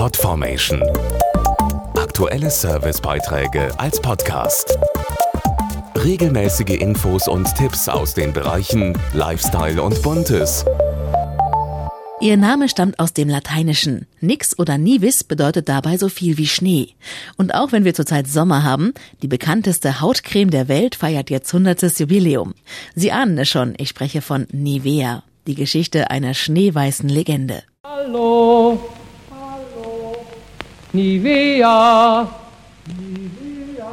Podformation. Aktuelle Servicebeiträge als Podcast. Regelmäßige Infos und Tipps aus den Bereichen Lifestyle und Buntes. Ihr Name stammt aus dem Lateinischen. Nix oder nivis bedeutet dabei so viel wie Schnee. Und auch wenn wir zurzeit Sommer haben, die bekannteste Hautcreme der Welt feiert jetzt 100. Jubiläum. Sie ahnen es schon, ich spreche von Nivea, die Geschichte einer schneeweißen Legende. Hallo, hallo, Nivea, Nivea.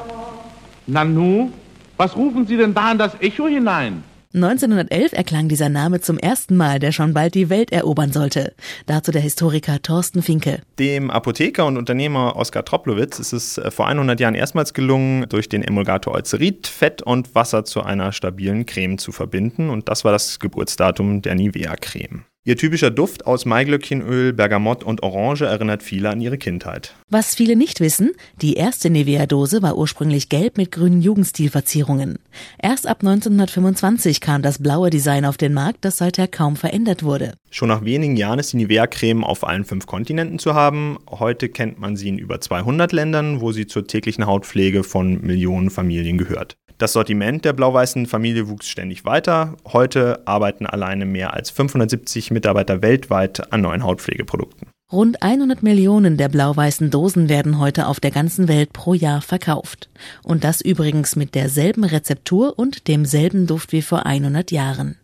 Nanu, was rufen Sie denn da in das Echo hinein? 1911 erklang dieser Name zum ersten Mal, der schon bald die Welt erobern sollte. Dazu der Historiker Thorsten Finke. Dem Apotheker und Unternehmer Oskar Troplowitz ist es äh, vor 100 Jahren erstmals gelungen, durch den Emulgator Eucerit Fett und Wasser zu einer stabilen Creme zu verbinden. Und das war das Geburtsdatum der Nivea-Creme. Ihr typischer Duft aus Maiglöckchenöl, Bergamott und Orange erinnert viele an ihre Kindheit. Was viele nicht wissen, die erste Nivea-Dose war ursprünglich gelb mit grünen Jugendstilverzierungen. Erst ab 1925 kam das blaue Design auf den Markt, das seither kaum verändert wurde. Schon nach wenigen Jahren ist die Nivea-Creme auf allen fünf Kontinenten zu haben. Heute kennt man sie in über 200 Ländern, wo sie zur täglichen Hautpflege von Millionen Familien gehört. Das Sortiment der blau-weißen Familie wuchs ständig weiter. Heute arbeiten alleine mehr als 570 Mitarbeiter weltweit an neuen Hautpflegeprodukten. Rund 100 Millionen der blau-weißen Dosen werden heute auf der ganzen Welt pro Jahr verkauft. Und das übrigens mit derselben Rezeptur und demselben Duft wie vor 100 Jahren.